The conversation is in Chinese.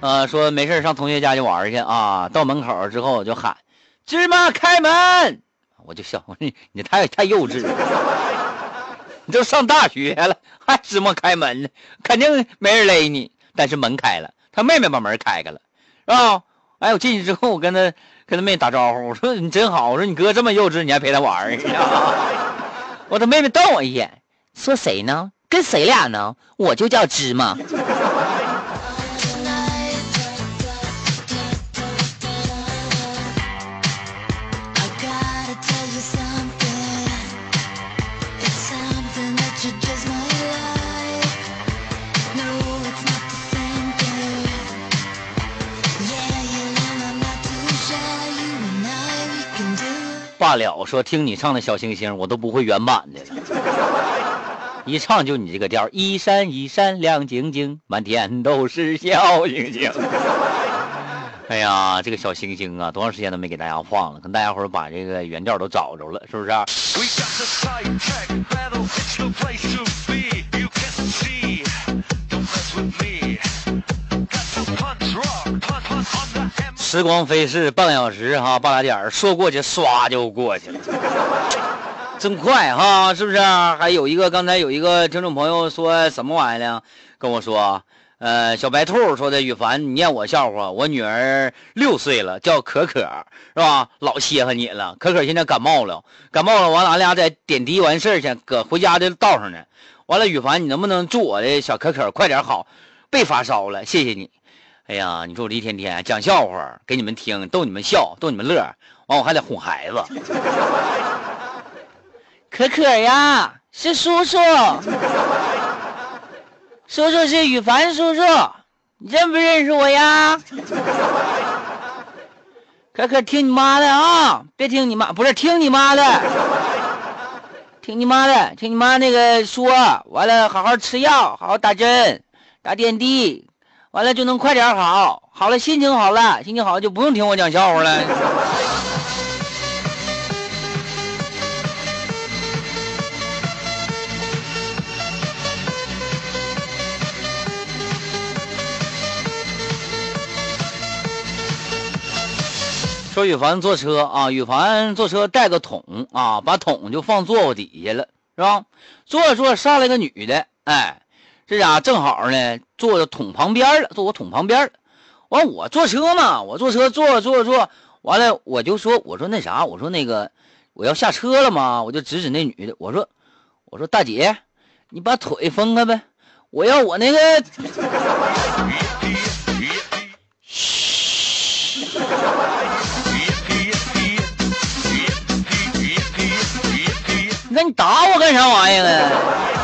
呃，说没事上同学家去玩去啊，到门口之后就喊芝麻开门，我就笑，我说你太太幼稚了，你都上大学了还芝麻开门呢，肯定没人勒你，但是门开了，他妹妹把门开开了，是吧？哎，我进去之后，我跟他跟他妹打招呼，我说你真好，我说你哥这么幼稚，你还陪他玩儿，我他妹妹瞪我一眼，说谁呢？跟谁俩呢？我就叫芝麻。罢了，说听你唱的小星星，我都不会原版的了。一唱就你这个调，一闪一闪亮晶晶，满天都是小星星。哎呀，这个小星星啊，多长时间都没给大家放了，跟大家伙把这个原调都找着了，是不是？时光飞逝，半个小时哈，半拉点儿说过去，唰就过去了，真快哈，是不是？还有一个，刚才有一个听众朋友说什么玩意儿呢？跟我说，呃，小白兔说的，羽凡，你念我笑话。我女儿六岁了，叫可可，是吧？老稀罕你了。可可现在感冒了，感冒了，完了，俺俩在点滴完事儿去，搁回家的道上呢。完了，羽凡，你能不能祝我的小可可快点好，别发烧了？谢谢你。哎呀，你说我这一天天讲笑话给你们听，逗你们笑，逗你们乐，完我还得哄孩子。可可呀，是叔叔，叔叔是羽凡叔叔，你认不认识我呀？可可听你妈的啊，别听你妈，不是听你妈的，听你妈的，听你妈那个说，完了好好吃药，好好打针，打点滴。完了就能快点好，好了心情好了，心情好就不用听我讲笑话了。说羽凡坐车啊，羽凡坐车带个桶啊，把桶就放座位底下了，是吧？坐着坐着上来个女的，哎。这家正好呢，坐在桶旁边了，坐我桶旁边完，我坐车嘛，我坐车坐坐坐，完了我就说，我说那啥，我说那个我要下车了嘛，我就指指那女的，我说我说大姐，你把腿分开呗，我要我那个。嘘。那你打我干啥玩意儿啊？